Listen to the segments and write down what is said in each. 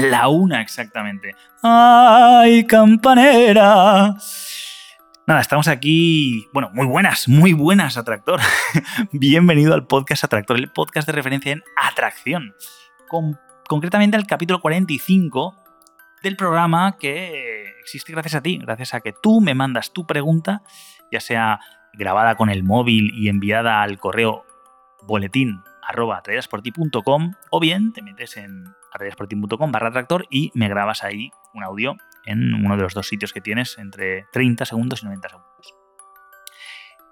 La una exactamente. ¡Ay, campanera! Nada, estamos aquí. Bueno, muy buenas, muy buenas, Atractor. Bienvenido al podcast Atractor, el podcast de referencia en atracción. concretamente al capítulo 45 del programa que existe gracias a ti, gracias a que tú me mandas tu pregunta, ya sea grabada con el móvil y enviada al correo boletín arroba o bien te metes en atrayasporting.com barra tractor y me grabas ahí un audio en uno de los dos sitios que tienes entre 30 segundos y 90 segundos.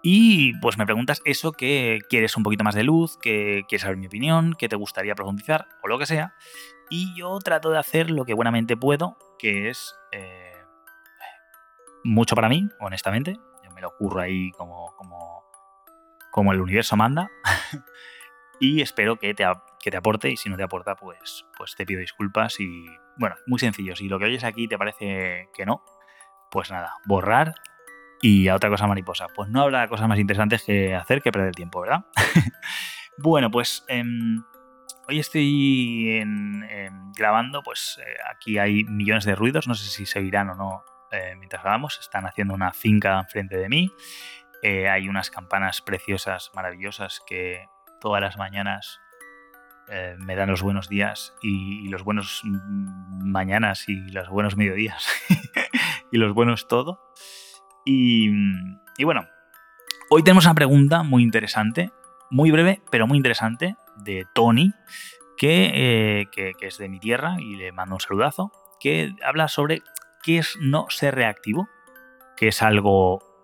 Y pues me preguntas eso que quieres un poquito más de luz, que quieres saber mi opinión, que te gustaría profundizar o lo que sea. Y yo trato de hacer lo que buenamente puedo, que es eh, mucho para mí, honestamente. Yo me lo ocurro ahí como, como, como el universo manda. y espero que te, que te aporte y si no te aporta, pues, pues te pido disculpas y bueno, muy sencillo. Si lo que oyes aquí te parece que no, pues nada, borrar y a otra cosa mariposa. Pues no habrá cosas más interesantes que hacer que perder el tiempo, ¿verdad? bueno, pues em, hoy estoy grabando, pues eh, aquí hay millones de ruidos, no sé si se oirán o no eh, mientras grabamos. Están haciendo una finca enfrente de mí. Eh, hay unas campanas preciosas, maravillosas que todas las mañanas eh, me dan los buenos días y, los buenos mañanas y los buenos mediodías y los buenos todo. Y, bueno, hoy tenemos una pregunta muy interesante, muy breve, pero muy interesante, de Tony, que, eh, que es de mi tierra y le mando un saludazo, que habla sobre qué es no ser reactivo, que es algo Mm,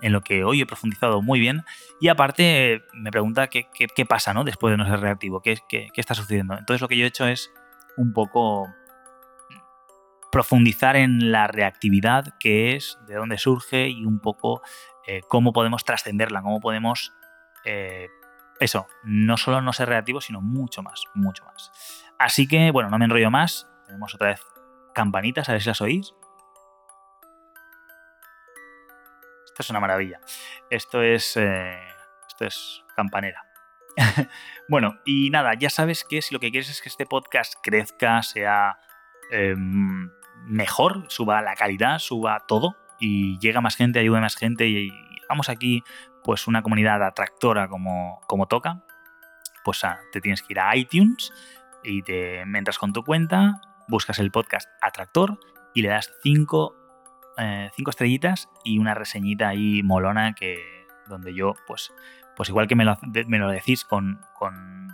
en lo que hoy he profundizado muy bien. Y aparte me pregunta qué, pasa ¿no? después de no ser reactivo, qué, qué, está sucediendo. Entonces lo que yo he hecho es un poco profundizar en la reactividad, qué es, de dónde surge y un poco eh, cómo podemos trascenderla, cómo podemos... Eh, eso, no solo no ser reactivo, sino mucho más, mucho más. Así que, bueno, no me enrollo más. Tenemos otra vez campanitas, a ver si las oís. Esto es una maravilla. Esto es, eh, esto es campanera. bueno, y nada, ya sabes que si lo que quieres es que este podcast crezca, sea em, mejor, suba la calidad, suba todo y llega más gente, ayude a más gente y, vamos aquí pues una comunidad atractora como, como toca, pues ah, te tienes que ir a iTunes y te entras con tu cuenta, buscas el podcast Atractor y le das 5 eh, cinco estrellitas y una reseñita ahí molona que donde yo, pues, pues igual que me lo, me lo decís con, con,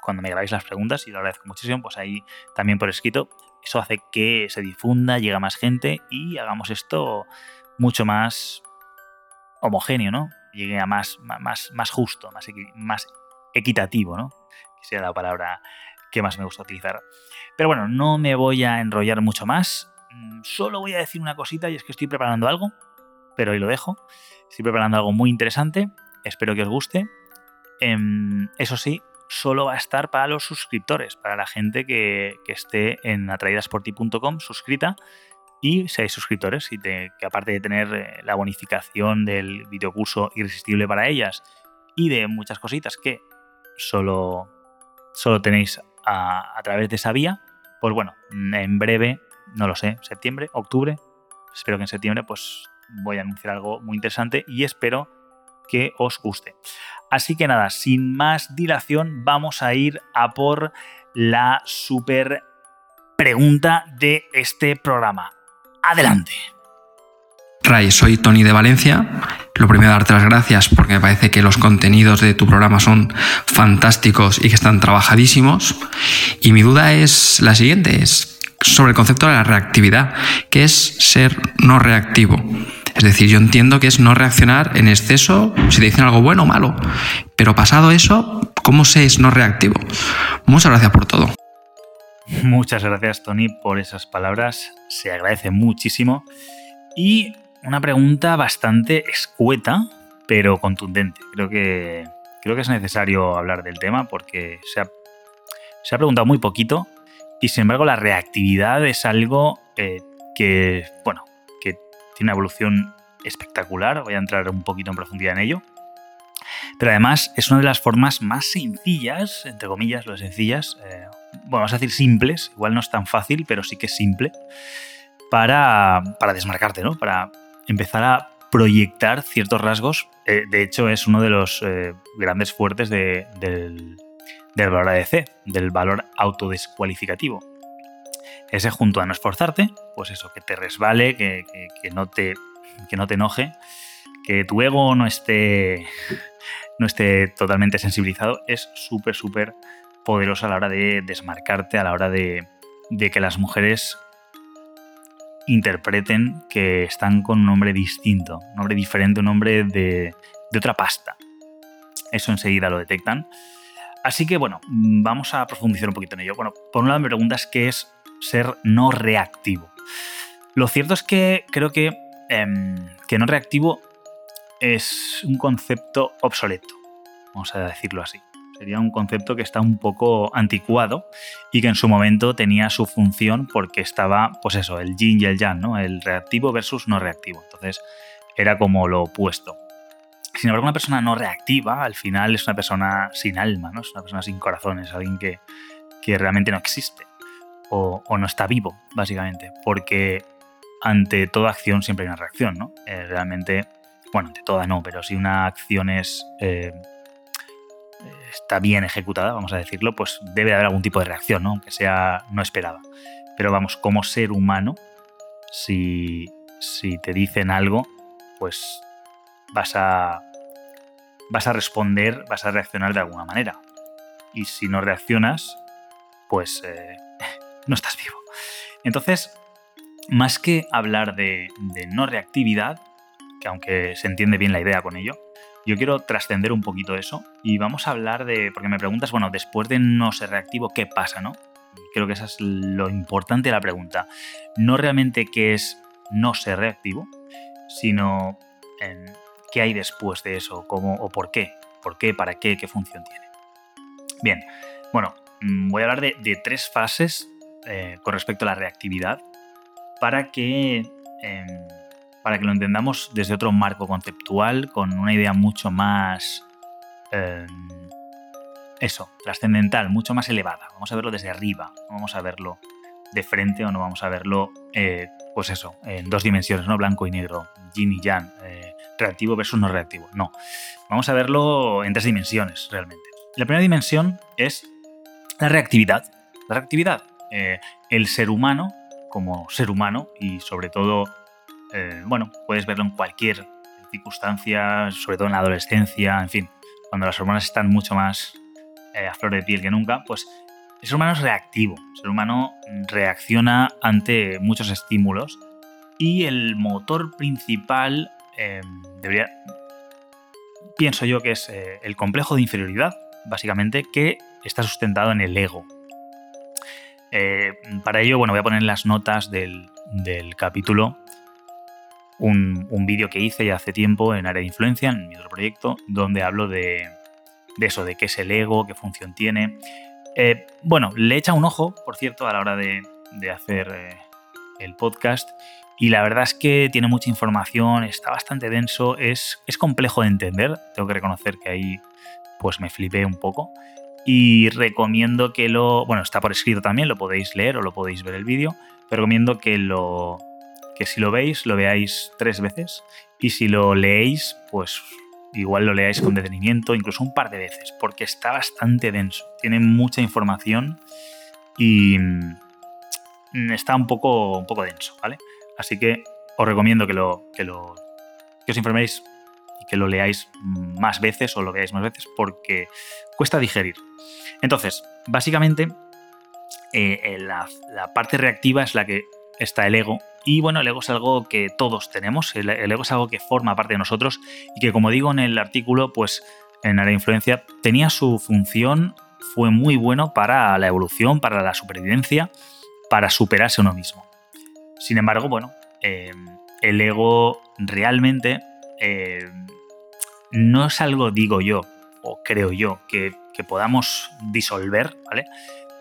cuando me grabáis las preguntas y lo agradezco muchísimo, pues ahí también por escrito. Eso hace que se difunda, llegue a más gente y hagamos esto mucho más homogéneo, ¿no? Llegue a más, más, más justo, más, más equitativo, ¿no? Que sea la palabra que más me gusta utilizar. Pero bueno, no me voy a enrollar mucho más. Mm, solo voy a decir una cosita y es que estoy preparando algo, pero ahí lo dejo. Estoy preparando algo muy interesante, espero que os guste. Em, eso sí, solo va a estar para los suscriptores, para la gente que, esté en atraidasporti.com suscrita y seáis suscriptores y que aparte de tener eh, la bonificación del videocurso irresistible para ellas y de muchas cositas que solo, solo tenéis a, a través de esa vía, pues bueno, en breve no lo sé, septiembre, octubre. Espero que en septiembre pues voy a anunciar algo muy interesante y espero que os guste. Así que nada, sin más dilación, vamos a ir a por la super pregunta de este programa. Adelante. Ray, soy Tony de Valencia. Lo primero, darte las gracias porque me parece que los contenidos de tu programa son fantásticos y que están trabajadísimos. Y mi duda es la siguiente, es sobre el concepto de la reactividad, que es ser no reactivo. Es decir, yo entiendo que es no reaccionar en exceso si te dicen algo bueno o malo. Pero pasado eso, ¿cómo se es no reactivo? Muchas gracias por todo. Muchas gracias, Tony, por esas palabras. Se agradece muchísimo. Y una pregunta bastante escueta, pero contundente. Creo que, creo que es necesario hablar del tema porque se ha, se ha preguntado muy poquito y sin embargo la reactividad es algo eh, que, bueno, que tiene una evolución espectacular. Voy a entrar un poquito en profundidad en ello. Pero además es una de las formas más sencillas, entre comillas, lo sencillas, eh, bueno, vamos a decir simples, igual no es tan fácil, pero sí que es simple, para, para desmarcarte, ¿no? Para empezar a proyectar ciertos rasgos. Eh, de hecho, es uno de los grandes fuertes del, del, valor ADC, del valor autodescualificativo. Ese junto a no esforzarte, pues eso, que te resbale, que, que, no, te, que no te enoje, que tu ego no esté, no esté totalmente sensibilizado, es súper, súper poderosa a la hora de desmarcarte, a la hora de, de que las mujeres interpreten que están con un hombre distinto, un hombre diferente, un hombre de, de otra pasta. Eso enseguida lo detectan. Así que bueno, vamos a profundizar un poquito en ello. Bueno, por un lado me preguntas qué es ser no reactivo. Lo cierto es que creo que, em, que no reactivo es un concepto obsoleto, vamos a decirlo así. Sería un concepto que está un poco anticuado y que en su momento tenía su función porque estaba, pues eso, el yin y el yang, ¿no? El reactivo versus no reactivo. Entonces era como lo opuesto. Sin embargo, una persona no reactiva al final es una persona sin alma, ¿no? Es una persona sin corazón, es alguien que, que realmente no existe o, no está vivo, básicamente. Porque ante toda acción siempre hay una reacción, ¿no? Eh, realmente, bueno, ante toda no, pero si una acción es eh, está bien ejecutada, vamos a decirlo, pues debe haber algún tipo de reacción, ¿no? aunque sea no esperada. Pero vamos, como ser humano, si, si te dicen algo, pues vas a, vas a responder, vas a reaccionar de alguna manera. Y si no reaccionas, pues eh, no estás vivo. Entonces, más que hablar de, no reactividad, que aunque se entiende bien la idea con ello, yo quiero trascender un poquito eso y vamos a hablar de, porque me preguntas, bueno, después de no ser reactivo, ¿qué pasa, no? Creo que eso es lo importante de la pregunta. No realmente qué es no ser reactivo, sino en qué hay después de eso, cómo o por qué. ¿Por qué? ¿Para qué? ¿Qué función tiene? Bien, bueno, mm, voy a hablar de, tres fases eh, con respecto a la reactividad para que em, para que lo entendamos desde otro marco conceptual, con una idea mucho más... Em, eso, trascendental, mucho más elevada. Vamos a verlo desde arriba, no vamos a verlo de frente o no vamos a verlo, eh, pues eso, en dos dimensiones, ¿no? Blanco y negro, yin y yang, eh, reactivo versus no reactivo. No, vamos a verlo en tres dimensiones realmente. La primera dimensión es la reactividad. La reactividad, eh, el ser humano como ser humano y sobre todo eh, bueno, puedes verlo en cualquier circunstancia, sobre todo en la adolescencia, en fin, cuando las hormonas están mucho más eh, a flor de piel que nunca, pues el ser humano es reactivo, el ser humano reacciona ante muchos estímulos y el motor principal em, debería, pienso yo que es eh, el complejo de inferioridad, básicamente, que está sustentado en el ego. para ello, bueno, voy a poner las notas del, del capítulo un, vídeo que hice ya hace tiempo en Área de Influencia, en mi otro proyecto, donde hablo de, eso, de qué es el ego, qué función tiene. Eh, bueno, le echa un ojo, por cierto, a la hora de, hacer eh, el podcast. Y la verdad es que tiene mucha información, está bastante denso, es, es complejo de entender. Tengo que reconocer que ahí pues me flipé un poco. Y recomiendo que lo. Bueno, está por escrito también, lo podéis leer o lo podéis ver el vídeo. Recomiendo que lo, que si lo veis, lo veáis tres veces y si lo leéis, pues igual lo leáis con detenimiento, incluso un par de veces, porque está bastante denso, tiene mucha información y mm, está un poco, un poco denso, ¿vale? Así que os recomiendo que, lo, que, lo, que os informéis y que lo leáis más veces o lo veáis más veces porque cuesta digerir. Entonces, básicamente, eh, la, la parte reactiva es la que está el ego y bueno, el ego es algo que todos tenemos, el, ego es algo que forma parte de nosotros y que como digo en el artículo, pues en de influencia tenía su función fue muy bueno para la evolución, para la supervivencia, para superarse uno mismo. Sin embargo, bueno, eh, el ego realmente eh, no es algo, digo yo, o creo yo, que, podamos disolver, ¿vale?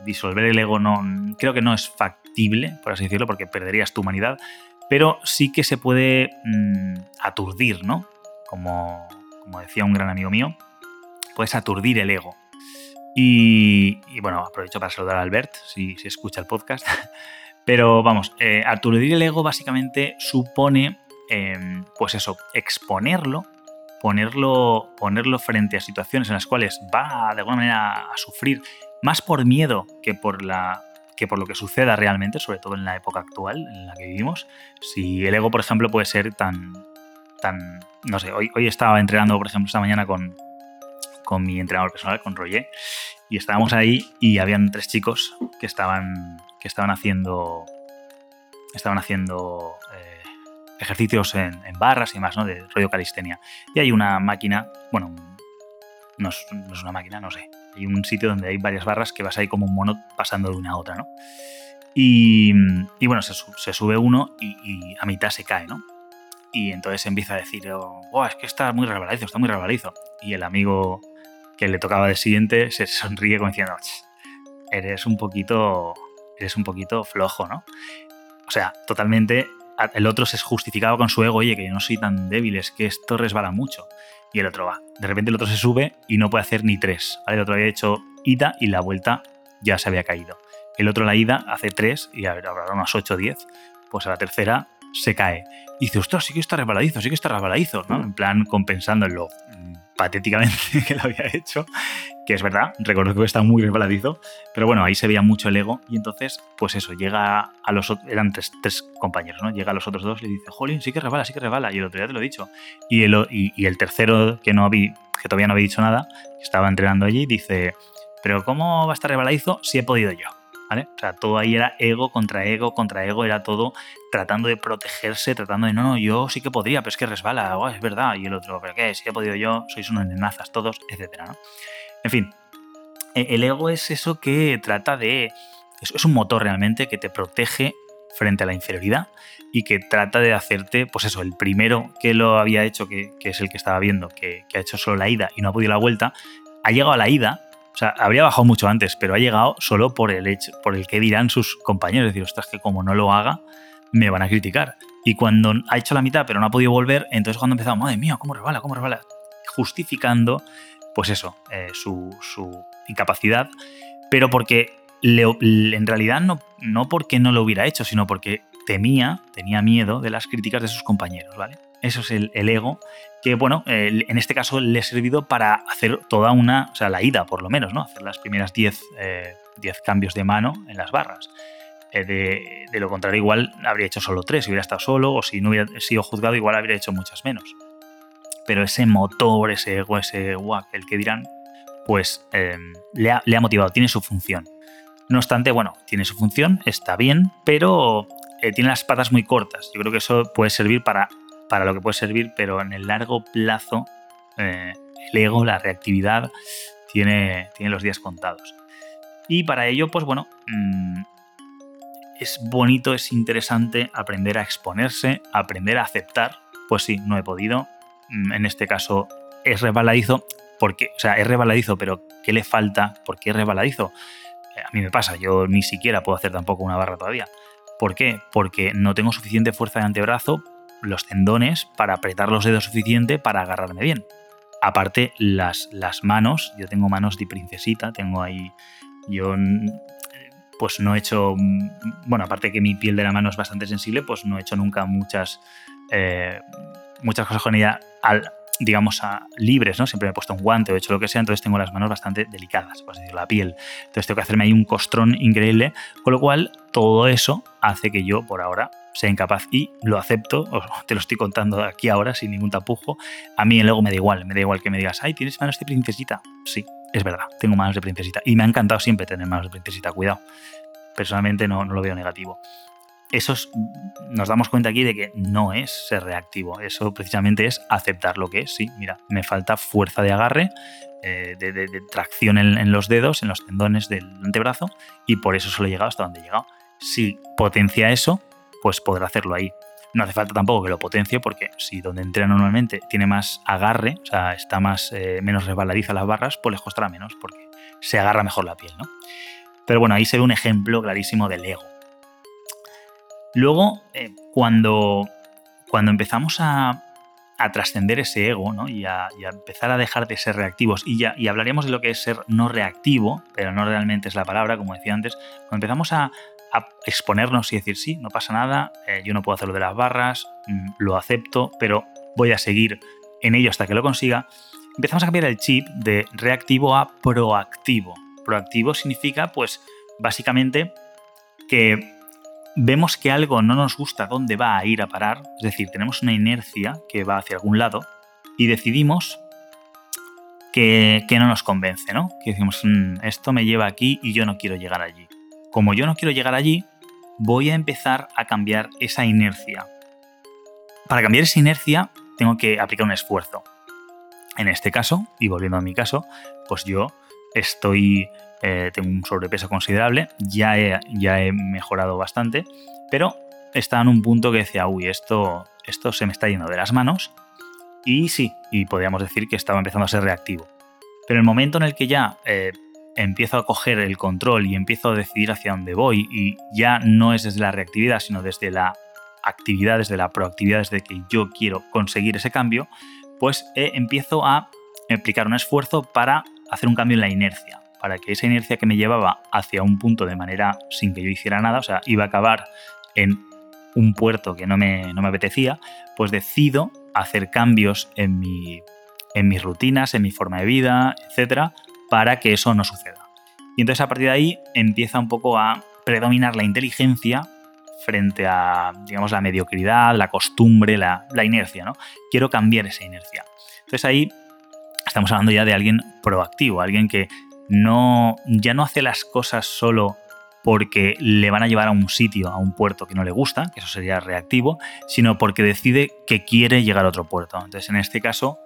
Disolver el ego no, creo que no es factible, por así decirlo, porque perderías tu humanidad, pero sí que se puede mm, aturdir, ¿no? Como, como decía un gran amigo mío, puedes aturdir el ego. Y, bueno, aprovecho para saludar a Albert, si, si escucha el podcast. Pero vamos, eh, aturdir el ego básicamente supone, em, pues eso, exponerlo, ponerlo, ponerlo frente a situaciones en las cuales va de alguna manera a sufrir, más por miedo que por, la, que por lo que suceda realmente, sobre todo en la época actual en la que vivimos. Si el ego, por ejemplo, puede ser tan, tan, no sé, hoy, hoy estaba entrenando, por ejemplo, esta mañana con, con mi entrenador personal, con Roger, y estábamos ahí y habían tres chicos que estaban que estaban haciendo, estaban haciendo eh, ejercicios en, barras y más, ¿no? De rollo calistenia. Y hay una máquina, bueno, no es, una máquina, no sé. Hay un sitio donde hay varias barras que vas ahí como un mono pasando de una a otra, ¿no? Y, bueno, se, sube uno y, a mitad se cae, ¿no? Y entonces empieza a decir, oh, es que está muy resbaladizo, está muy resbaladizo. Y el amigo que le tocaba de siguiente se sonríe como diciendo, eres un poquito eres un poquito flojo, ¿no? O sea, totalmente el otro se justificaba con su ego, oye, que yo no soy tan débil, es que esto resbala mucho. Y el otro va. De repente el otro se sube y no puede hacer ni tres. El otro había hecho ida y la vuelta ya se había caído. El otro la ida hace tres y habrá unos 8 o 10. Pues a la tercera se cae. Y dice, ostras, sí que está resbaladizo, sí que está resbaladizo, ¿no? En plan, compensándolo patéticamente que lo había hecho, que es verdad, reconozco que está muy resbaladizo, pero bueno, ahí se veía mucho el ego y entonces, pues eso, llega a los otros, eran tres, compañeros, ¿no? Llega a los otros dos y le dice, jolín, sí que resbala, sí que resbala, y el otro ya te lo he dicho. Y el, y, el tercero, que, no había, que todavía no había dicho nada, que estaba entrenando allí, dice, pero ¿cómo va a estar resbaladizo si he podido yo? ¿Vale? O sea, todo ahí era ego contra ego contra ego, era todo tratando de protegerse, tratando de, no, no, yo sí que podría, pero es que resbala, es verdad, y el otro, pero ¿qué? Si he podido yo, sois unos nenazas todos, etcétera. En fin, e, el ego es eso que trata de, es un motor realmente que te protege frente a la inferioridad y que trata de hacerte, pues eso, el primero que lo había hecho, que, es el que estaba viendo, que, ha hecho solo la ida y no ha podido la vuelta, ha llegado a la ida sea, habría bajado mucho antes, pero ha llegado solo por el hecho, por el que dirán sus compañeros. Es decir, ostras, que como no lo haga, me van a criticar. Y cuando ha hecho la mitad, pero no ha podido volver, entonces cuando ha empezado, madre mía, cómo resbala, cómo resbala, justificando, pues eso, eh, su, incapacidad, pero porque en realidad no, no porque no lo hubiera hecho, sino porque temía, tenía miedo de las críticas de sus compañeros, ¿vale? Eso es el, ego, que bueno, en este caso le ha servido para hacer toda una, o sea, la ida por lo menos, ¿no? Hacer las primeras 10 eh, cambios de mano en las barras. Eh, de, lo contrario, igual habría hecho solo 3 si hubiera estado solo, o si no hubiera sido juzgado, igual habría hecho muchas menos. Pero ese motor, ese ego, ese guac, el que dirán, pues em, le, ha, le ha motivado, tiene su función. No obstante, bueno, tiene su función, está bien, pero tiene las patas muy cortas. Yo creo que eso puede servir para para lo que puede servir, pero en el largo plazo eh, el ego, la reactividad, tiene, tiene los días contados. Y para ello, pues bueno, mm, es bonito, es interesante aprender a exponerse, aprender a aceptar. Pues sí, no he podido. Mm, en este caso es resbaladizo, porque, o sea, es resbaladizo, pero ¿qué le falta? ¿Por qué es resbaladizo? Eh, a mí me pasa, yo ni siquiera puedo hacer tampoco una barra todavía. ¿Por qué? Porque no tengo suficiente fuerza de antebrazo los tendones para apretar los dedos suficiente para agarrarme bien. Aparte, las, las manos, yo tengo manos de princesita, tengo ahí, yo pues no he hecho, bueno, aparte que mi piel de la mano es bastante sensible, pues no he hecho nunca muchas, eh, muchas cosas con ella al, digamos, a, libres, ¿no? Siempre me he puesto un guante o he hecho lo que sea, entonces tengo las manos bastante delicadas, por decir, la piel. Entonces tengo que hacerme ahí un costrón increíble, con lo cual todo eso hace que yo, por ahora, sea incapaz y lo acepto, te lo estoy contando aquí ahora sin ningún tapujo. A mí el ego me da igual, me da igual que me digas, ay, tienes manos de princesita. Sí, es verdad, tengo manos de princesita y me ha encantado siempre tener manos de princesita, cuidado. Personalmente no, no lo veo negativo. Eso nos damos cuenta aquí de que no es ser reactivo. Eso precisamente es aceptar lo que es. Sí, mira, me falta fuerza de agarre, eh, de, tracción en, los dedos, en los tendones del antebrazo, y por eso solo he llegado hasta donde he llegado. Si potencia eso, pues podrá hacerlo ahí. No hace falta tampoco que lo potencie, porque si donde entrena normalmente tiene más agarre, o sea, está más eh, menos resbaladiza las barras, pues les costará menos, porque se agarra mejor la piel, ¿no? Pero bueno, ahí se ve un ejemplo clarísimo del ego Luego, eh, cuando, cuando empezamos a, trascender ese ego ¿no? y, a, empezar a dejar de ser reactivos, y, ya, y hablaríamos de lo que es ser no reactivo, pero no realmente es la palabra, como decía antes, cuando empezamos a, exponernos y decir, sí, no pasa nada, eh, yo no puedo hacer lo de las barras, mm, lo acepto, pero voy a seguir en ello hasta que lo consiga, empezamos a cambiar el chip de reactivo a proactivo. Proactivo significa, pues, básicamente que vemos que algo no nos gusta dónde va a ir a parar, es decir, tenemos una inercia que va hacia algún lado y decidimos que, no nos convence, ¿no? Que decimos, mm, esto me lleva aquí y yo no quiero llegar allí. Como yo no quiero llegar allí, voy a empezar a cambiar esa inercia. Para cambiar esa inercia tengo que aplicar un esfuerzo. En este caso, y volviendo a mi caso, pues yo estoy eh, tengo un sobrepeso considerable, ya he, ya he mejorado bastante, pero estaba en un punto que decía, uy, esto, esto se me está yendo de las manos, y sí, y podríamos decir que estaba empezando a ser reactivo. Pero el momento en el que ya eh, empiezo a coger el control y empiezo a decidir hacia dónde voy, y ya no es desde la reactividad, sino desde la actividad, desde la proactividad, desde que yo quiero conseguir ese cambio, pues eh, empiezo a aplicar un esfuerzo para hacer un cambio en la inercia para que esa inercia que me llevaba hacia un punto de manera sin que yo hiciera nada, o sea, iba a acabar en un puerto que no me, no me apetecía, pues decido hacer cambios en, mi, en mis rutinas, en mi forma de vida, etcétera, para que eso no suceda. Y entonces a partir de ahí empieza un poco a predominar la inteligencia frente a, digamos, la mediocridad, la costumbre, la, la inercia, ¿no? Quiero cambiar esa inercia. Entonces ahí estamos hablando ya de alguien proactivo, alguien que no, ya no hace las cosas solo porque le van a llevar a un sitio, a un puerto que no le gusta, que eso sería reactivo, sino porque decide que quiere llegar a otro puerto. Entonces, en este caso,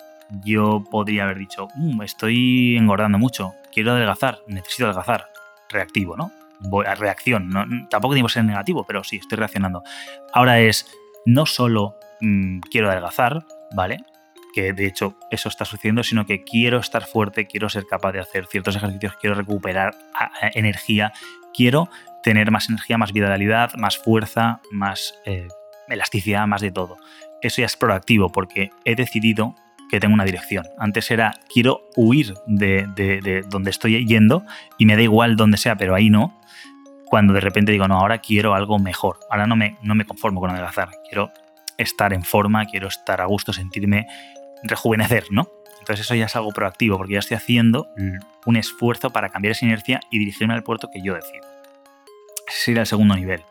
yo podría haber dicho, mm, estoy engordando mucho, quiero adelgazar, necesito adelgazar. Reactivo, ¿no? Voy a reacción. No, tampoco tiene que ser negativo, pero sí, estoy reaccionando. Ahora es, no solo mm, quiero adelgazar, ¿vale? Que de hecho eso está sucediendo, sino que quiero estar fuerte, quiero ser capaz de hacer ciertos ejercicios, quiero recuperar energía, quiero tener más energía, más vitalidad, más fuerza, más eh, elasticidad, más de todo. Eso ya es proactivo porque he decidido que tengo una dirección. Antes era quiero huir de, donde estoy yendo y me da igual donde sea, pero ahí no. Cuando de repente digo, no, ahora quiero algo mejor. Ahora no me, no me conformo con adelgazar. Quiero estar en forma, quiero estar a gusto, sentirme rejuvenecer, ¿no? Entonces eso ya es algo proactivo, porque ya estoy haciendo un esfuerzo para cambiar esa inercia y dirigirme al puerto que yo decido. Ese sería el segundo nivel.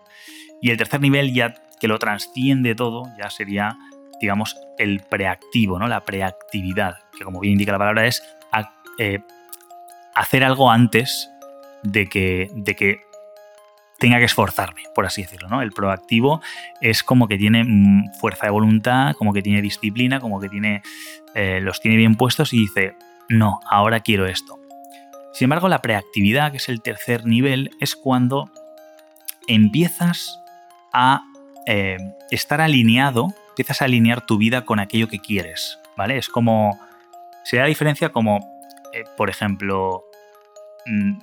Y el tercer nivel, ya que lo transciende todo, ya sería, digamos, el preactivo, ¿no? La preactividad, que como bien indica la palabra es eh, hacer algo antes de que, de que tenga que esforzarme, por así decirlo. ¿no? El proactivo es como que tiene mm, fuerza de voluntad, como que tiene disciplina, como que tiene, eh, los tiene bien puestos y dice, no, ahora quiero esto. Sin embargo, la preactividad, que es el tercer nivel, es cuando empiezas a eh, estar alineado, empiezas a alinear tu vida con aquello que quieres, ¿vale? Es como, se da diferencia como, eh, por ejemplo, mm,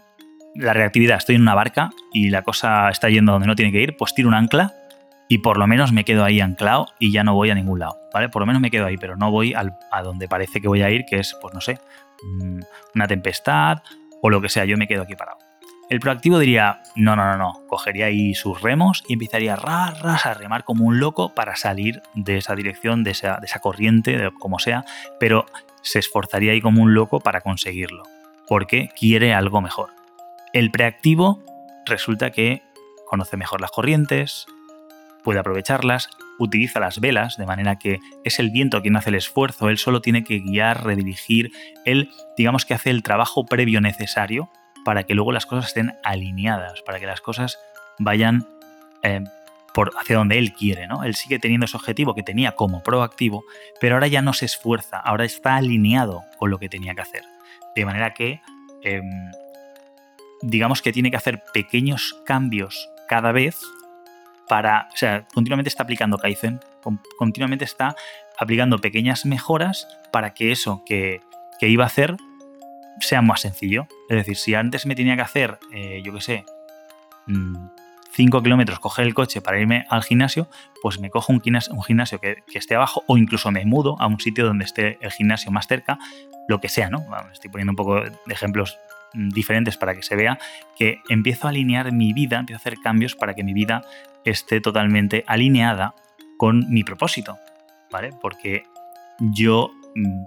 la reactividad, estoy en una barca y la cosa está yendo donde no tiene que ir, pues tiro un ancla y por lo menos me quedo ahí anclado y ya no voy a ningún lado, ¿vale? Por lo menos me quedo ahí, pero no voy a donde parece que voy a ir, que es, pues no sé, una tempestad o lo que sea, yo me quedo aquí parado. El proactivo diría, no, no, no, no, cogería ahí sus remos y empezaría ras, a remar como un loco para salir de esa dirección, de esa, de esa corriente, de como sea, pero se esforzaría ahí como un loco para conseguirlo, porque quiere algo mejor. El preactivo resulta que conoce mejor las corrientes, puede aprovecharlas, utiliza las velas, de manera que es el viento quien hace el esfuerzo, él solo tiene que guiar, redirigir, él digamos que hace el trabajo previo necesario para que luego las cosas estén alineadas, para que las cosas vayan eh, hacia donde él quiere, ¿no? Él sigue teniendo ese objetivo que tenía como proactivo, pero ahora ya no se esfuerza, ahora está alineado con lo que tenía que hacer. De manera que, em, digamos que tiene que hacer pequeños cambios cada vez para, o sea, continuamente está aplicando Kaizen, continuamente está aplicando pequeñas mejoras para que eso que, iba a hacer sea más sencillo. Es decir, si antes me tenía que hacer, eh, yo qué sé, 5 mm, kilómetros, coger el coche para irme al gimnasio, pues me cojo un gimnasio, que, esté abajo o incluso me mudo a un sitio donde esté el gimnasio más cerca, lo que sea, ¿no? estoy poniendo un poco de ejemplos diferentes para que se vea que empiezo a alinear mi vida, empiezo a hacer cambios para que mi vida esté totalmente alineada con mi propósito, ¿vale? Porque yo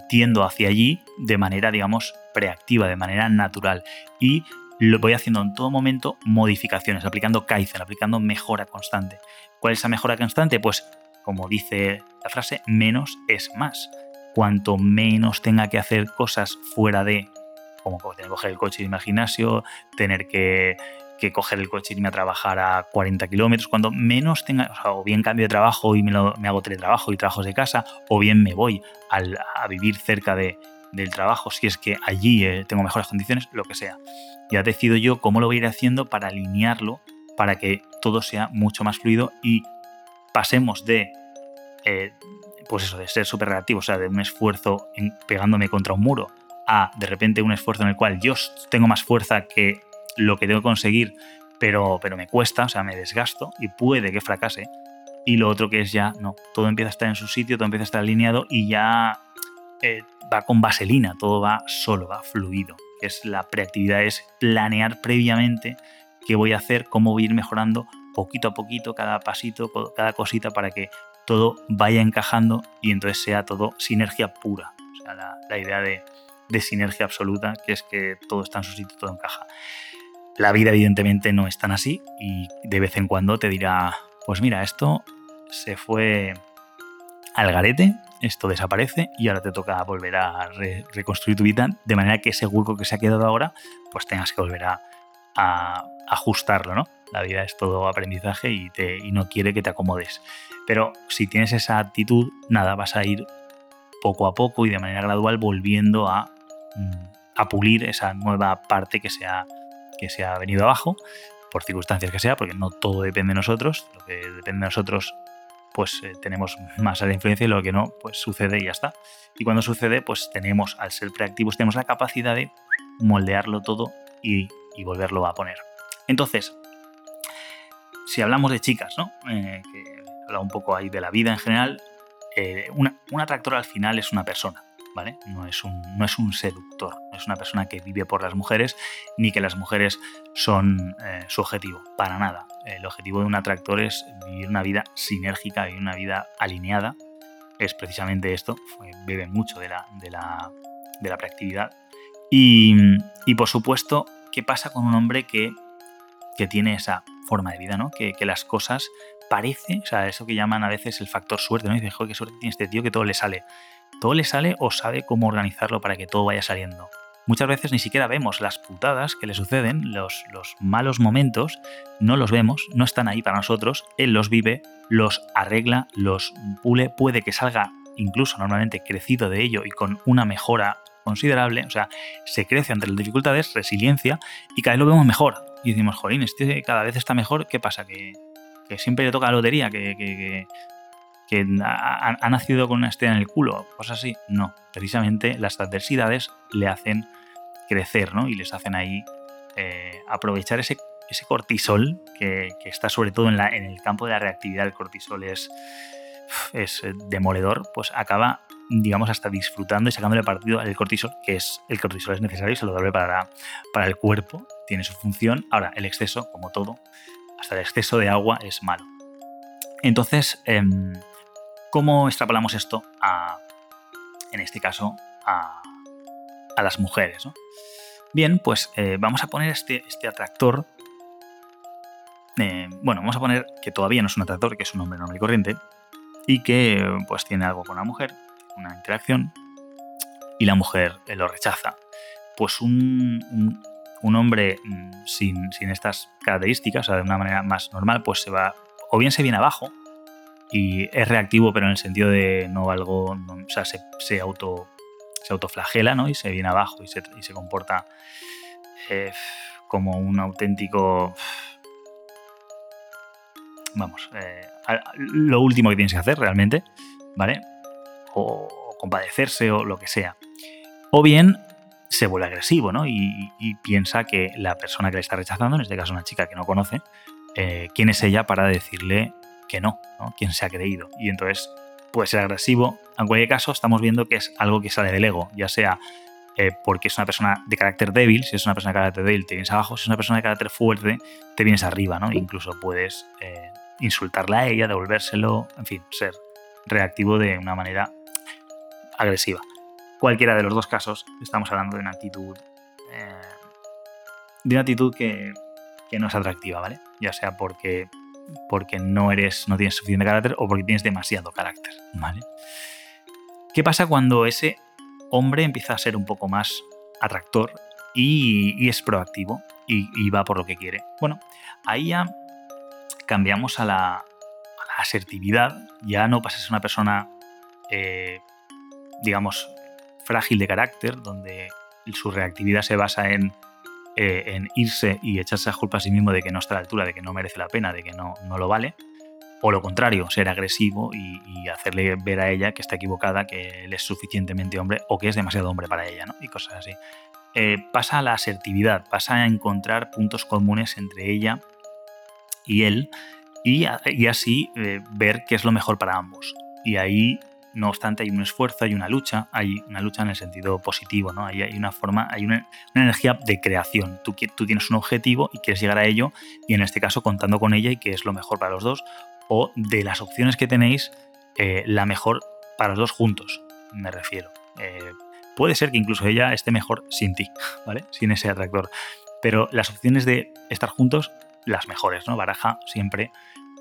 tiendo hacia allí de manera, digamos, preactiva, de manera natural. Y lo voy haciendo en todo momento modificaciones, aplicando Kaizen, aplicando mejora constante. ¿Cuál es esa mejora constante? Pues, como dice la frase, menos es más. Cuanto menos tenga que hacer cosas fuera de, como tener que coger el coche y irme al gimnasio, tener que que coger el coche y irme a trabajar a 40 kilómetros, cuando menos tenga, o, bien cambio de trabajo y me, hago teletrabajo y trabajos de casa, o bien me voy a vivir cerca de, del trabajo, si es que allí eh, tengo mejores condiciones, lo que sea. Ya decido yo cómo lo voy a ir haciendo para alinearlo, para que todo sea mucho más fluido y pasemos de, eh, pues eso, de ser súper reactivo, o sea, de un esfuerzo pegándome contra un muro, a de repente un esfuerzo en el cual yo tengo más fuerza que lo que tengo que conseguir, pero, pero me cuesta, o sea, me desgasto y puede que fracase. Y lo otro que es ya, no, todo empieza a estar en su sitio, todo empieza a estar alineado y ya eh, va con vaselina, todo va solo, va fluido. Es la preactividad, es planear previamente qué voy a hacer, cómo voy a ir mejorando poquito a poquito, cada pasito, cada cosita para que todo vaya encajando y entonces sea todo sinergia pura. O sea, la, idea de, de sinergia absoluta, que es que todo está en su sitio, todo encaja. La vida evidentemente no es tan así y de vez en cuando te dirá, pues mira, esto se fue al garete, esto desaparece y ahora te toca volver a reconstruir tu vida de manera que ese hueco que se ha quedado ahora, pues tengas que volver a, ajustarlo, ¿no? La vida es todo aprendizaje y, te, y no quiere que te acomodes. Pero si tienes esa actitud, nada, vas a ir poco a poco y de manera gradual volviendo a, a pulir esa nueva parte que se ha que venido abajo, por circunstancias que sea, porque no todo depende de nosotros, lo que depende de nosotros, pues eh, tenemos más a la influencia y lo que no, pues sucede y ya está. Y cuando sucede, pues tenemos, al ser preactivos, tenemos la capacidad de moldearlo todo y, volverlo a poner. Entonces, si hablamos de chicas, ¿no? Eh, que un poco ahí de la vida en general, eh, una tractora al final es una persona. No es, un, no es un seductor, no es una persona que vive por las mujeres, ni que las mujeres son eh, su objetivo, para nada. El objetivo de un atractor es vivir una vida sinérgica, vivir una vida alineada. Es precisamente esto, bebe mucho de la, de la, de la preactividad. Y, por supuesto, ¿qué pasa con un hombre que, que tiene esa forma de vida, ¿no? Que, que, las cosas parece, o sea, eso que llaman a veces el factor suerte, ¿no? Y joder, qué suerte tiene este tío que todo le sale todo le sale o sabe cómo organizarlo para que todo vaya saliendo. Muchas veces ni siquiera vemos las putadas que le suceden, los, los malos momentos, no los vemos, no están ahí para nosotros, él los vive, los arregla, los pule, puede que salga incluso normalmente crecido de ello y con una mejora considerable, o sea, se crece ante las dificultades, resiliencia, y cada vez lo vemos mejor. Y decimos, jolín, este cada vez está mejor, ¿qué pasa? Que, siempre le toca la lotería, que, que ha, nacido con una estrella en el culo, cosas así. No, precisamente las adversidades le hacen crecer, ¿no? Y les hacen ahí eh, aprovechar ese, ese cortisol que, está sobre todo en, la, en, el campo de la reactividad. El cortisol es, es demoledor, pues acaba, digamos, hasta disfrutando y sacándole partido al cortisol, que es el cortisol es necesario y saludable para, para el cuerpo, tiene su función. Ahora, el exceso, como todo, hasta el exceso de agua es malo. Entonces, em, ¿Cómo extrapolamos esto a, en este caso, a, las mujeres? Bien, pues eh, vamos a poner este, este atractor. Eh, bueno, vamos a poner que todavía no es un atractor, que es un hombre normal y corriente, y que pues tiene algo con la mujer, una interacción, y la mujer eh, lo rechaza. Pues un, un, hombre mm, sin, sin, estas características, o sea, de una manera más normal, pues se va o bien se viene abajo y es reactivo, pero en el sentido de no algo, o sea, se, auto, se autoflagela, ¿no? Y se viene abajo y se, comporta eh, como un auténtico... Vamos, eh, lo último que tienes que hacer realmente, ¿vale? O, compadecerse o lo que sea. O bien se vuelve agresivo, ¿no? Y, piensa que la persona que le está rechazando, en este caso una chica que no conoce, eh, quién es ella para decirle que no, ¿no? ¿Quién se ha creído? Y entonces puede ser agresivo. En cualquier caso, estamos viendo que es algo que sale del ego, ya sea eh, porque es una persona de carácter débil, si es una persona de carácter débil te vienes abajo, si es una persona de carácter fuerte te vienes arriba, ¿no? Incluso puedes eh, insultarla a ella, devolvérselo, en fin, ser reactivo de una manera agresiva. Cualquiera de los dos casos, estamos hablando de una actitud. Eh, de una actitud que, que, no es atractiva, ¿vale? Ya sea porque, porque no eres. no tienes suficiente carácter o porque tienes demasiado carácter, ¿vale? ¿Qué pasa cuando ese hombre empieza a ser un poco más atractor y, es proactivo y, va por lo que quiere. Bueno, ahí ya cambiamos a la, asertividad, ya no pasas a una persona, eh, digamos, frágil de carácter, donde su reactividad se basa en, eh, en irse y echarse a culpa a sí mismo de que no está a la altura, de que no merece la pena, de que no, no lo vale, o lo contrario, ser agresivo y, hacerle ver a ella que está equivocada, que él es suficientemente hombre o que es demasiado hombre para ella, ¿no? Y cosas así. Eh, pasa a la asertividad, pasa a encontrar puntos comunes entre ella y él y, así eh, ver qué es lo mejor para ambos. Y ahí, no obstante, hay un esfuerzo, hay una lucha, hay una lucha en el sentido positivo, ¿no? Hay, una forma, hay una, energía de creación. Tú, tú tienes un objetivo y quieres llegar a ello y en este caso contando con ella y que es lo mejor para los dos o de las opciones que tenéis, eh, la mejor para los dos juntos, me refiero. Eh, puede ser que incluso ella esté mejor sin ti, ¿vale? Sin ese atractor. Pero las opciones de estar juntos, las mejores, ¿no? Baraja siempre,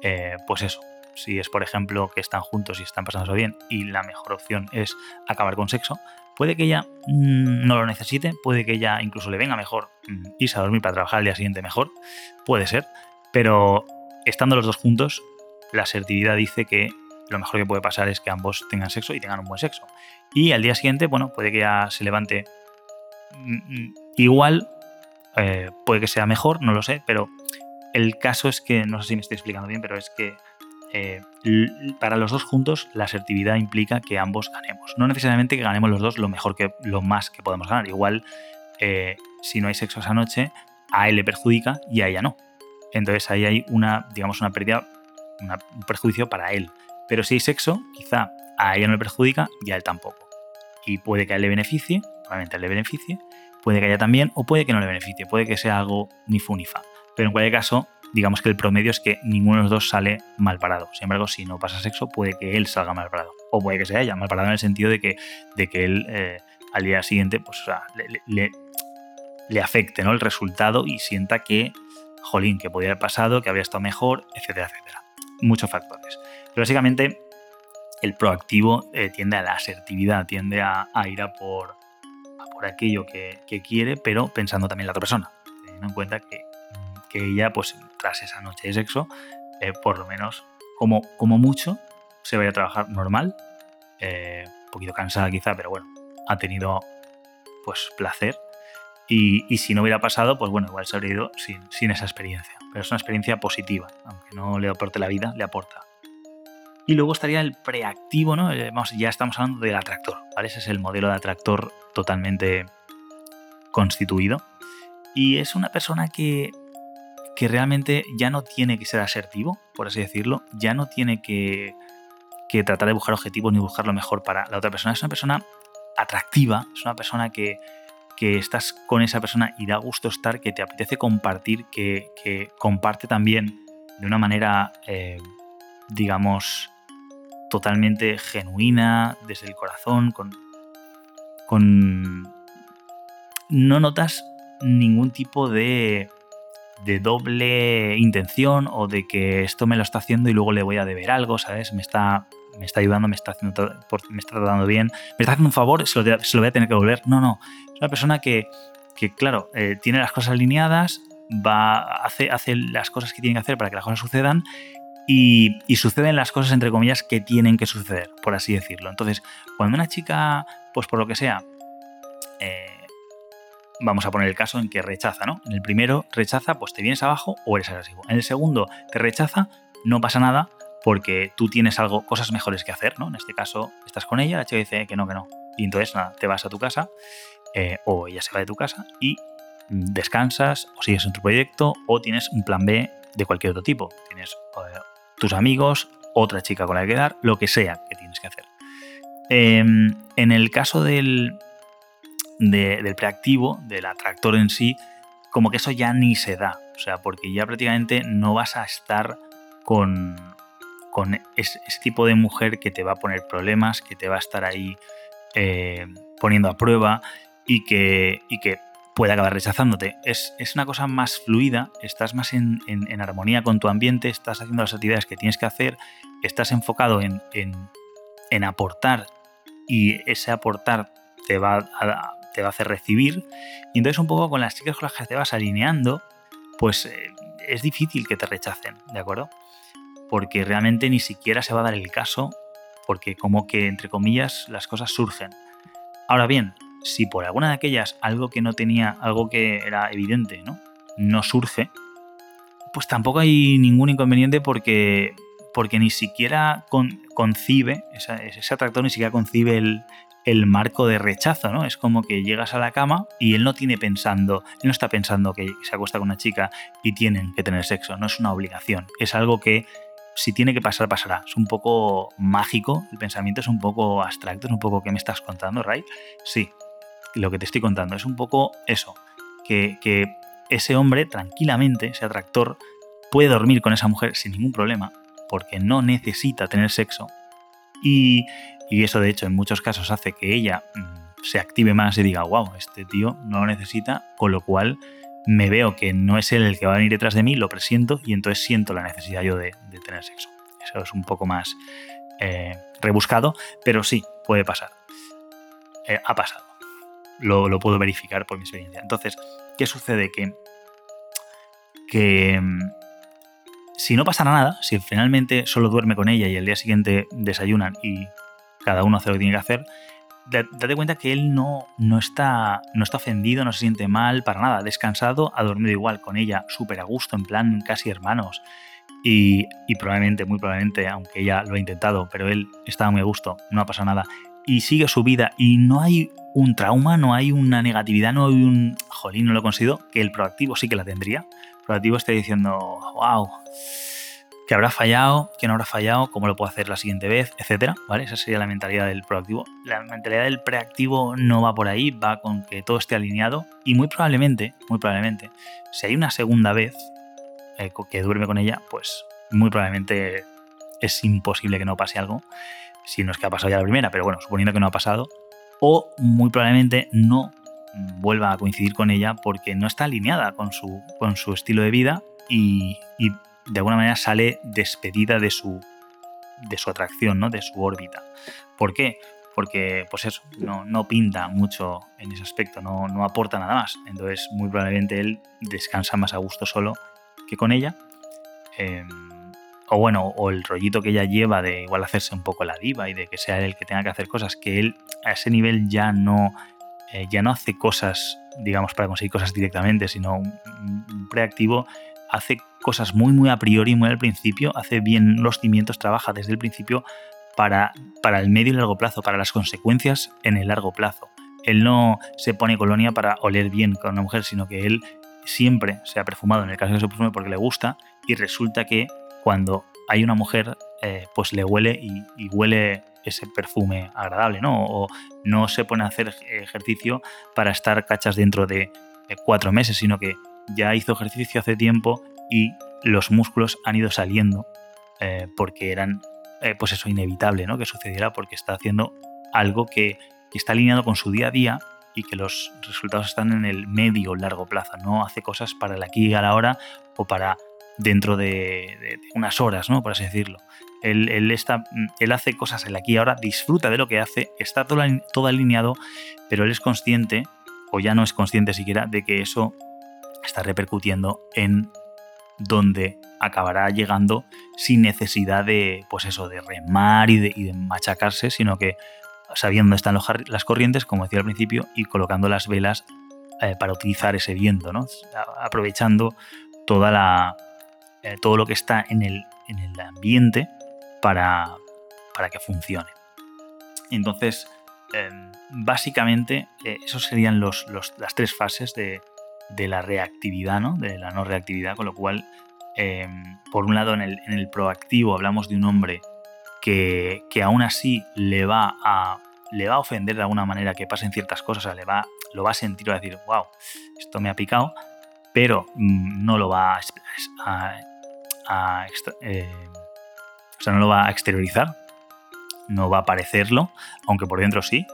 eh, pues eso. Si es, por ejemplo, que están juntos y están pasándose bien y la mejor opción es acabar con sexo, puede que ella mm, no lo necesite, puede que ella incluso le venga mejor mm, irse a dormir para trabajar al día siguiente mejor, puede ser, pero estando los dos juntos, la asertividad dice que lo mejor que puede pasar es que ambos tengan sexo y tengan un buen sexo. Y al día siguiente, bueno, puede que ya se levante mm, mm, igual, eh, puede que sea mejor, no lo sé, pero el caso es que, no sé si me estoy explicando bien, pero es que eh, para los dos juntos la asertividad implica que ambos ganemos. No necesariamente que ganemos los dos lo mejor que lo más que podemos ganar. Igual, eh, si no hay sexo esa noche, a él le perjudica y a ella no. Entonces ahí hay una, digamos, una pérdida un perjuicio para él. Pero si hay sexo, quizá a ella no le perjudica y a él tampoco. Y puede que a él le beneficie, probablemente a él le beneficie, puede que a ella también, o puede que no le beneficie, puede que sea algo ni fu ni fa. Pero en cualquier caso, digamos que el promedio es que ninguno de los dos sale mal parado. Sin embargo, si no pasa sexo, puede que él salga mal parado. O puede que sea ella mal parado en el sentido de que, de que él eh, al día siguiente pues, le, le, afecte ¿no? el resultado y sienta que, jolín, que podía haber pasado, que había estado mejor, etcétera, etcétera muchos factores. Pero básicamente el proactivo eh, tiende a la asertividad, tiende a, ir a por, por aquello que, quiere, pero pensando también en la otra persona, teniendo en cuenta que, ella, pues tras esa noche de sexo, eh, por lo menos, como, como mucho, se vaya a trabajar normal, eh, un poquito cansada quizá, pero bueno, ha tenido pues placer. Y, y, si no hubiera pasado, pues bueno, igual se habría ido sin, sin esa experiencia pero es una experiencia positiva, aunque no le aporte la vida, le aporta. Y luego estaría el preactivo, ¿no? Eh, ya estamos hablando del atractor, ¿vale? Ese es el modelo de atractor totalmente constituido. Y es una persona que, que realmente ya no tiene que ser asertivo, por así decirlo, ya no tiene que, que tratar de buscar objetivos ni buscar lo mejor para la otra persona. Es una persona atractiva, es una persona que, que estás con esa persona y da gusto estar, que te apetece compartir, que, comparte también de una manera, eh, digamos, totalmente genuina, desde el corazón, con, con... No notas ningún tipo de, de doble intención o de que esto me lo está haciendo y luego le voy a deber algo, ¿sabes? Me está me está ayudando, me está, haciendo, me está tratando bien, me está haciendo un favor, se lo, se lo voy a tener que volver. No, no. Es una persona que, que claro, eh, tiene las cosas alineadas, va, hace, hace las cosas que tiene que hacer para que las cosas sucedan y, suceden las cosas, entre comillas, que tienen que suceder, por así decirlo. Entonces, cuando una chica, pues por lo que sea, eh, vamos a poner el caso en que rechaza, ¿no? En el primero rechaza, pues te vienes abajo o eres agresivo. En el segundo te rechaza, no pasa nada porque tú tienes algo, cosas mejores que hacer, ¿no? En este caso estás con ella, la chica dice que no, que no. Y entonces nada, te vas a tu casa eh, o ella se va de tu casa y descansas o sigues en tu proyecto o tienes un plan B de cualquier otro tipo. Tienes eh, tus amigos, otra chica con la que quedar, lo que sea que tienes que hacer. Em, en el caso del, del preactivo, del atractor en sí, como que eso ya ni se da. O sea, porque ya prácticamente no vas a estar con, con ese, tipo de mujer que te va a poner problemas, que te va a estar ahí eh, poniendo a prueba y que, y que puede acabar rechazándote. Es, una cosa más fluida, estás más en, armonía con tu ambiente, estás haciendo las actividades que tienes que hacer, estás enfocado en, en aportar y ese aportar te va, a, te va a hacer recibir. Y entonces un poco con las chicas con las que te vas alineando, pues eh, es difícil que te rechacen, ¿de acuerdo? Porque realmente ni siquiera se va a dar el caso, porque como que, entre comillas, las cosas surgen. Ahora bien, si por alguna de aquellas algo que no tenía, algo que era evidente, ¿no? No surge, pues tampoco hay ningún inconveniente porque, porque ni siquiera concibe, ese atractor ni siquiera concibe el, el marco de rechazo, ¿no? Es como que llegas a la cama y él no tiene pensando, él no está pensando que se acuesta con una chica y tienen que tener sexo, no es una obligación, es algo que si tiene que pasar, pasará. Es un poco mágico, el pensamiento es un poco abstracto, es un poco que me estás contando, Ray. Sí, lo que te estoy contando es un poco eso, que, que ese hombre tranquilamente, ese atractor, puede dormir con esa mujer sin ningún problema, porque no necesita tener sexo. Y y eso, de hecho, en muchos casos hace que ella mm, se active más y diga, wow, este tío no lo necesita, con lo cual me veo que no es él el que va a venir detrás de mí, lo presiento y entonces siento la necesidad yo de, tener sexo. Eso es un poco más eh, rebuscado, pero sí, puede pasar. Eh, ha pasado. Lo, puedo verificar por mi experiencia. Entonces, ¿qué sucede? Que, que mm, si no pasa nada, si finalmente solo duerme con ella y el día siguiente desayunan y cada uno hace lo que tiene que hacer, date cuenta que él no, no, está, no está ofendido, no se siente mal, para nada, descansado, ha dormido igual con ella, súper a gusto, en plan casi hermanos. Y, probablemente, muy probablemente, aunque ella lo ha intentado, pero él estaba muy a gusto, no ha pasado nada. Y sigue su vida y no hay un trauma, no hay una negatividad, no hay un, jolín, no lo he conseguido, que el proactivo sí que la tendría. El proactivo está diciendo, wow, que habrá fallado, que no habrá fallado, cómo lo puedo hacer la siguiente vez, etcétera, ¿vale? Esa sería la mentalidad del proactivo. La mentalidad del preactivo no va por ahí, va con que todo esté alineado y muy probablemente, muy probablemente, si hay una segunda vez eh, que duerme con ella, pues muy probablemente es imposible que no pase algo, si no es que ha pasado ya la primera, pero bueno, suponiendo que no ha pasado, o muy probablemente no vuelva a coincidir con ella porque no está alineada con su, con su estilo de vida y, y de alguna manera sale despedida de su, de su atracción, ¿no? de su órbita. ¿Por qué? Porque, pues eso, no, no pinta mucho en ese aspecto, no, no, aporta nada más. Entonces, muy probablemente él descansa más a gusto solo que con ella. Em, o bueno, o el rollito que ella lleva de igual hacerse un poco la diva y de que sea él el que tenga que hacer cosas, que él a ese nivel ya no, eh, ya no hace cosas, digamos, para conseguir cosas directamente, sino un, un preactivo hace cosas muy, muy a priori, muy al principio, hace bien los cimientos, trabaja desde el principio para, para el medio y largo plazo, para las consecuencias en el largo plazo. Él no se pone colonia para oler bien con una mujer, sino que él siempre se ha perfumado, en el caso de su perfume, porque le gusta, y resulta que cuando hay una mujer, eh, pues le huele y, y, huele ese perfume agradable, ¿no? O no se pone a hacer ejercicio para estar cachas dentro de cuatro meses, sino que ya hizo ejercicio hace tiempo y los músculos han ido saliendo eh, porque eran, eh, pues eso, inevitable, ¿no? Que sucediera porque está haciendo algo que, está alineado con su día a día y que los resultados están en el medio largo plazo. No hace cosas para el aquí y a la hora o para dentro de, unas horas, ¿no? Por así decirlo. Él, está, él hace cosas el aquí y ahora, disfruta de lo que hace, está todo, todo alineado, pero él es consciente, o ya no es consciente siquiera, de que eso está repercutiendo en donde acabará llegando sin necesidad de, pues eso, de remar y de, machacarse, sino que sabiendo dónde están las corrientes, como decía al principio, y colocando las velas eh, para utilizar ese viento, ¿no? aprovechando toda la, eh, todo lo que está en el, en el ambiente para, para que funcione. Entonces, em, básicamente, eh, esos serían los, las tres fases de, de, la reactividad, ¿no? de la no reactividad, con lo cual, em, por un lado, en el, en el, proactivo hablamos de un hombre que, que, aún así le va, a, le va a ofender de alguna manera que pasen ciertas cosas, o sea, le va, lo va a sentir, va a decir, wow, esto me ha picado, pero mm, no lo va a, eh, o sea, no lo va a exteriorizar, no va a parecerlo, aunque por dentro sí,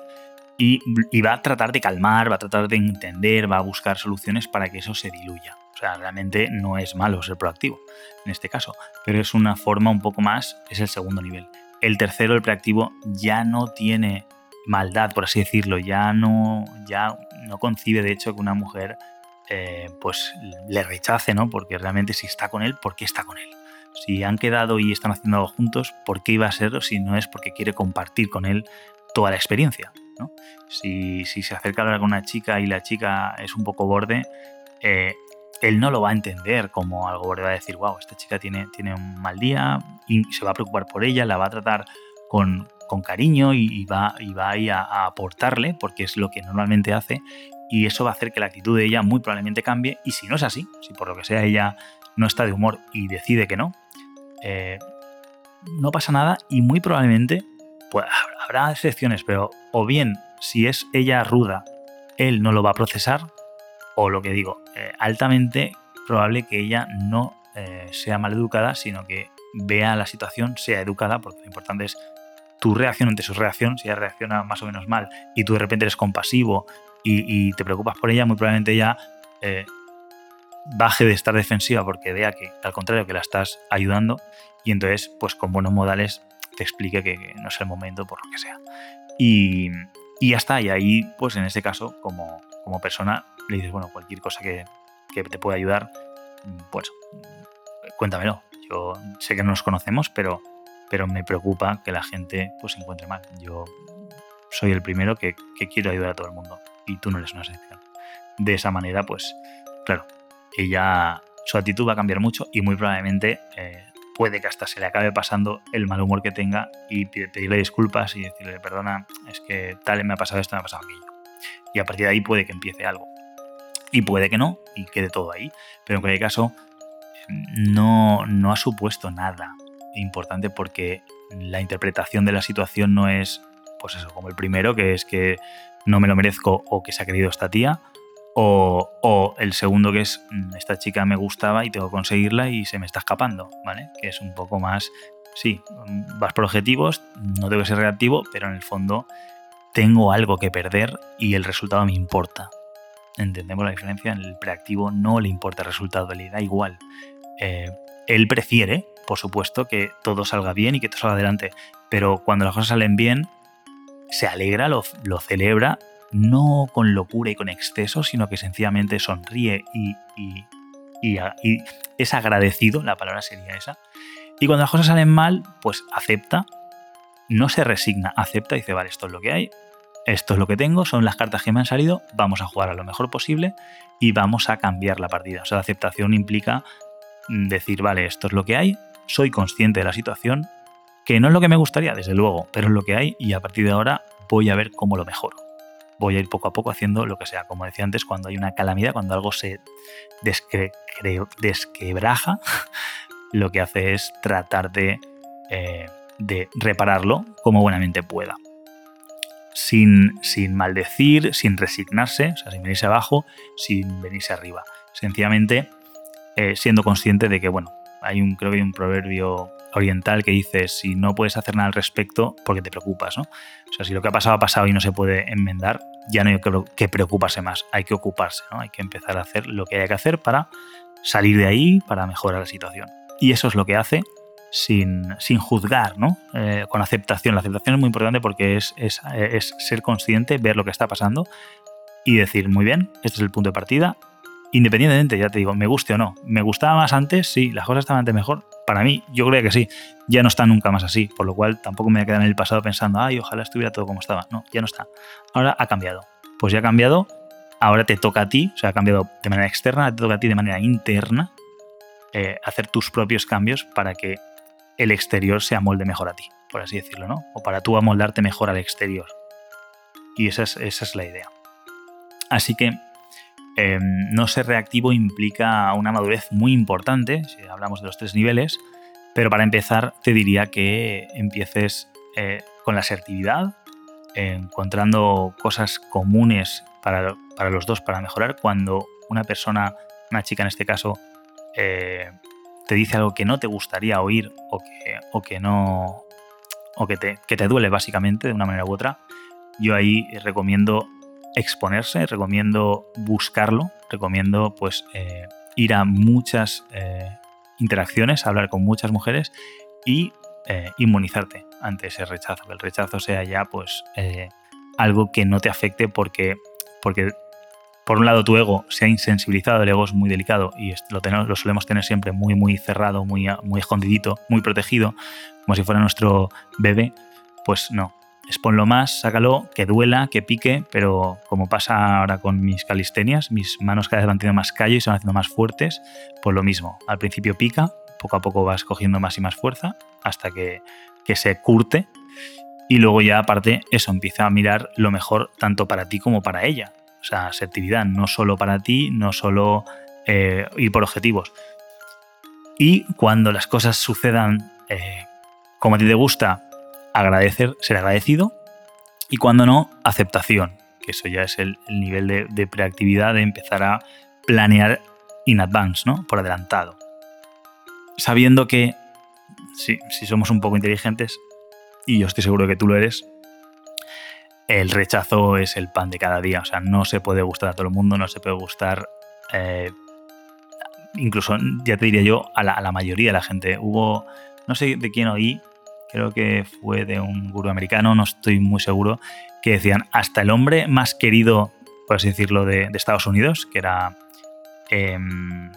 y, va a tratar de calmar, va a tratar de entender, va a buscar soluciones para que eso se diluya. O sea, realmente no es malo ser proactivo en este caso, pero es una forma un poco más, es el segundo nivel. El tercero, el proactivo, ya no tiene maldad, por así decirlo, ya no, ya no concibe de hecho que una mujer eh, pues le rechace, ¿no? Porque realmente si está con él, ¿por qué está con él? Si han quedado y están haciendo algo juntos, ¿por qué iba a ser si no es porque quiere compartir con él toda la experiencia? ¿No? Si, se acerca a hablar con una chica y la chica es un poco borde, eh, él no lo va a entender como algo borde, va a decir, wow, esta chica tiene, tiene un mal día y se va a preocupar por ella, la va a tratar con, cariño y, va, y va a, a aportarle, porque es lo que normalmente hace, y eso va a hacer que la actitud de ella muy probablemente cambie y si no es así, si por lo que sea ella no está de humor y decide que no, eh, no pasa nada y muy probablemente pues, habrá excepciones, pero o bien si es ella ruda, él no lo va a procesar o lo que digo, eh, altamente probable que ella no eh, sea mal educada, sino que vea la situación, sea educada, porque lo importante es tu reacción ante su reacción, si ella reacciona más o menos mal y tú de repente eres compasivo y, te preocupas por ella, muy probablemente ella eh, baje de estar defensiva porque vea que al contrario que la estás ayudando y entonces pues con buenos modales te explique que, no es el momento por lo que sea. Y, y ya está, y ahí pues en este caso como, como persona le dices, bueno, cualquier cosa que, que te pueda ayudar, pues cuéntamelo. Yo sé que no nos conocemos, pero, pero me preocupa que la gente pues se encuentre mal. Yo soy el primero que, que quiero ayudar a todo el mundo y tú no eres una excepción. De esa manera, pues, claro, ella, su actitud va a cambiar mucho y muy probablemente eh, puede que hasta se le acabe pasando el mal humor que tenga y pedirle disculpas y decirle, perdona, es que tal me ha pasado esto, me ha pasado aquello. Y a partir de ahí puede que empiece algo. Y puede que no, y quede todo ahí. Pero en cualquier caso, no, no ha supuesto nada importante porque la interpretación de la situación no es, pues eso, como el primero, que es que no me lo merezco o que se ha querido esta tía. O, el segundo que es, mm, esta chica me gustaba y tengo que conseguirla y se me está escapando, ¿vale? Que es un poco más, sí, mm, vas por objetivos, no tengo que ser reactivo, pero en el fondo tengo algo que perder y el resultado me importa. ¿Entendemos la diferencia? En el preactivo no le importa el resultado, le da igual. Eh, él prefiere, por supuesto, que todo salga bien y que todo salga adelante, pero cuando las cosas salen bien, se alegra, lo, celebra, no con locura y con exceso, sino que sencillamente sonríe y, es agradecido, la palabra sería esa. Y cuando las cosas salen mal, pues acepta, no se resigna, acepta y dice, vale, esto es lo que hay, esto es lo que tengo, son las cartas que me han salido, vamos a jugar a lo mejor posible y vamos a cambiar la partida. O sea, la aceptación implica decir, vale, esto es lo que hay, soy consciente de la situación, que no es lo que me gustaría, desde luego, pero es lo que hay y a partir de ahora voy a ver cómo lo mejoro. Voy a ir poco a poco haciendo lo que sea. Como decía antes, cuando hay una calamidad, cuando algo se desquebraja, lo que hace es tratar de, eh, de repararlo como buenamente pueda. Sin, sin, maldecir, sin resignarse, o sea, sin venirse abajo, sin venirse arriba. Sencillamente eh, siendo consciente de que, bueno, hay un, creo que hay un proverbio oriental que dice, si no puedes hacer nada al respecto, porque te preocupas, ¿no? O sea, si lo que ha pasado ha pasado y no se puede enmendar, ya no hay que preocuparse más, hay que ocuparse, ¿no? Hay que empezar a hacer lo que haya que hacer para salir de ahí, para mejorar la situación. Y eso es lo que hace sin, sin juzgar, ¿no? Eh, con aceptación. La aceptación es muy importante porque es, es, es ser consciente, ver lo que está pasando y decir, muy bien, este es el punto de partida, independientemente, ya te digo, me guste o no. ¿Me gustaba más antes? Sí, las cosas estaban antes mejor. Para mí, yo creo que sí. Ya no está nunca más así, por lo cual tampoco me voy a quedar en el pasado pensando, ay, ojalá estuviera todo como estaba. No, ya no está. Ahora ha cambiado. Pues ya ha cambiado, ahora te toca a ti, o sea, ha cambiado de manera externa, te toca a ti de manera interna eh, hacer tus propios cambios para que el exterior se amolde mejor a ti, por así decirlo, ¿no? O para tú amoldarte mejor al exterior. Y esa es, esa es la idea. Así que Em, no ser reactivo implica una madurez muy importante, si hablamos de los tres niveles, pero para empezar te diría que empieces eh, con la asertividad, encontrando cosas comunes para, los dos para mejorar. Cuando una persona, una chica en este caso, eh, te dice algo que no te gustaría oír o que, no o te, que te duele básicamente de una manera u otra, yo ahí recomiendo exponerse, recomiendo buscarlo, recomiendo pues eh, ir a muchas eh, interacciones, hablar con muchas mujeres y eh, inmunizarte ante ese rechazo, que el rechazo sea ya pues algo que no te afecte porque, porque por un lado tu ego se ha insensibilizado, el ego es muy delicado y lo, tenemos, lo solemos tener siempre muy muy cerrado, muy, muy escondidito, muy protegido, como si fuera nuestro bebé, pues no, exponlo más, sácalo, que duela, que pique, pero como pasa ahora con mis calistenias, mis manos cada vez van teniendo más callo y se van haciendo más fuertes, pues lo mismo. Al principio pica, poco a poco vas cogiendo más y más fuerza hasta que, se curte y luego ya aparte eso empieza a mirar lo mejor tanto para ti como para ella. O sea, asertividad, no solo para ti, no solo eh, ir por objetivos. Y cuando las cosas sucedan eh, como a ti te gusta, agradecer, ser agradecido y cuando no, aceptación, que eso ya es el, nivel de, preactividad de empezar a planear in advance, ¿no? Por adelantado. Sabiendo que si, somos un poco inteligentes, y yo estoy seguro que tú lo eres, el rechazo es el pan de cada día. O sea, no se puede gustar a todo el mundo, no se puede gustar. Eh, incluso, ya te diría yo, a la, a la, mayoría de la gente. Hubo, no sé de quién oí, creo que fue de un gurú americano, no estoy muy seguro, que decían hasta el hombre más querido, por así decirlo, de, Estados Unidos, que era em,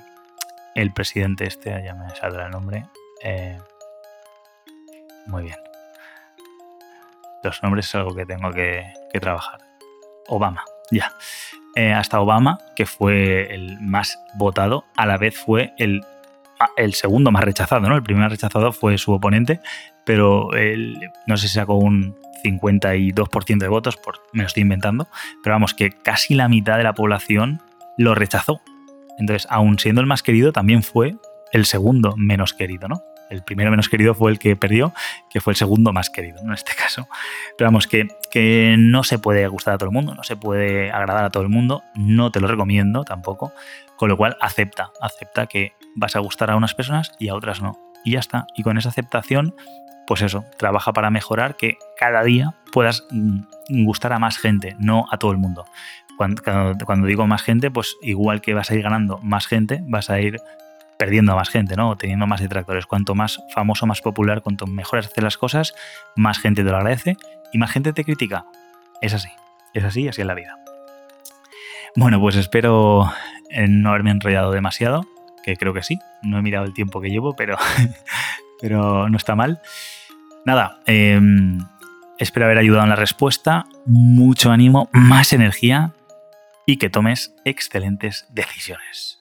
el presidente este, ya me saldrá el nombre. Eh, muy bien. Los nombres es algo que tengo que, trabajar. Obama, ya. Eh, hasta Obama, que fue el más votado, a la vez fue el el segundo más rechazado, ¿no? El primer rechazado fue su oponente, pero él, no sé si sacó un 52% de votos, por, me lo estoy inventando, pero vamos, que casi la mitad de la población lo rechazó. Entonces, aún siendo el más querido, también fue el segundo menos querido, ¿no? El primero menos querido fue el que perdió, que fue el segundo más querido, en este caso. Pero vamos, que, que no se puede gustar a todo el mundo, no se puede agradar a todo el mundo, no te lo recomiendo tampoco, con lo cual acepta, acepta que vas a gustar a unas personas y a otras no. Y ya está. Y con esa aceptación, pues eso, trabaja para mejorar que cada día puedas mm, gustar a más gente, no a todo el mundo. Cuando, digo más gente, pues igual que vas a ir ganando más gente, vas a ir perdiendo a más gente, ¿no? Teniendo más detractores. Cuanto más famoso, más popular, cuanto mejor haces las cosas, más gente te lo agradece y más gente te critica. Es así, es así, así es la vida. Bueno, pues espero no haberme enrollado demasiado que creo que sí. No he mirado el tiempo que llevo, pero, pero no está mal. Nada, em, espero haber ayudado en la respuesta. Mucho ánimo, más energía y que tomes excelentes decisiones.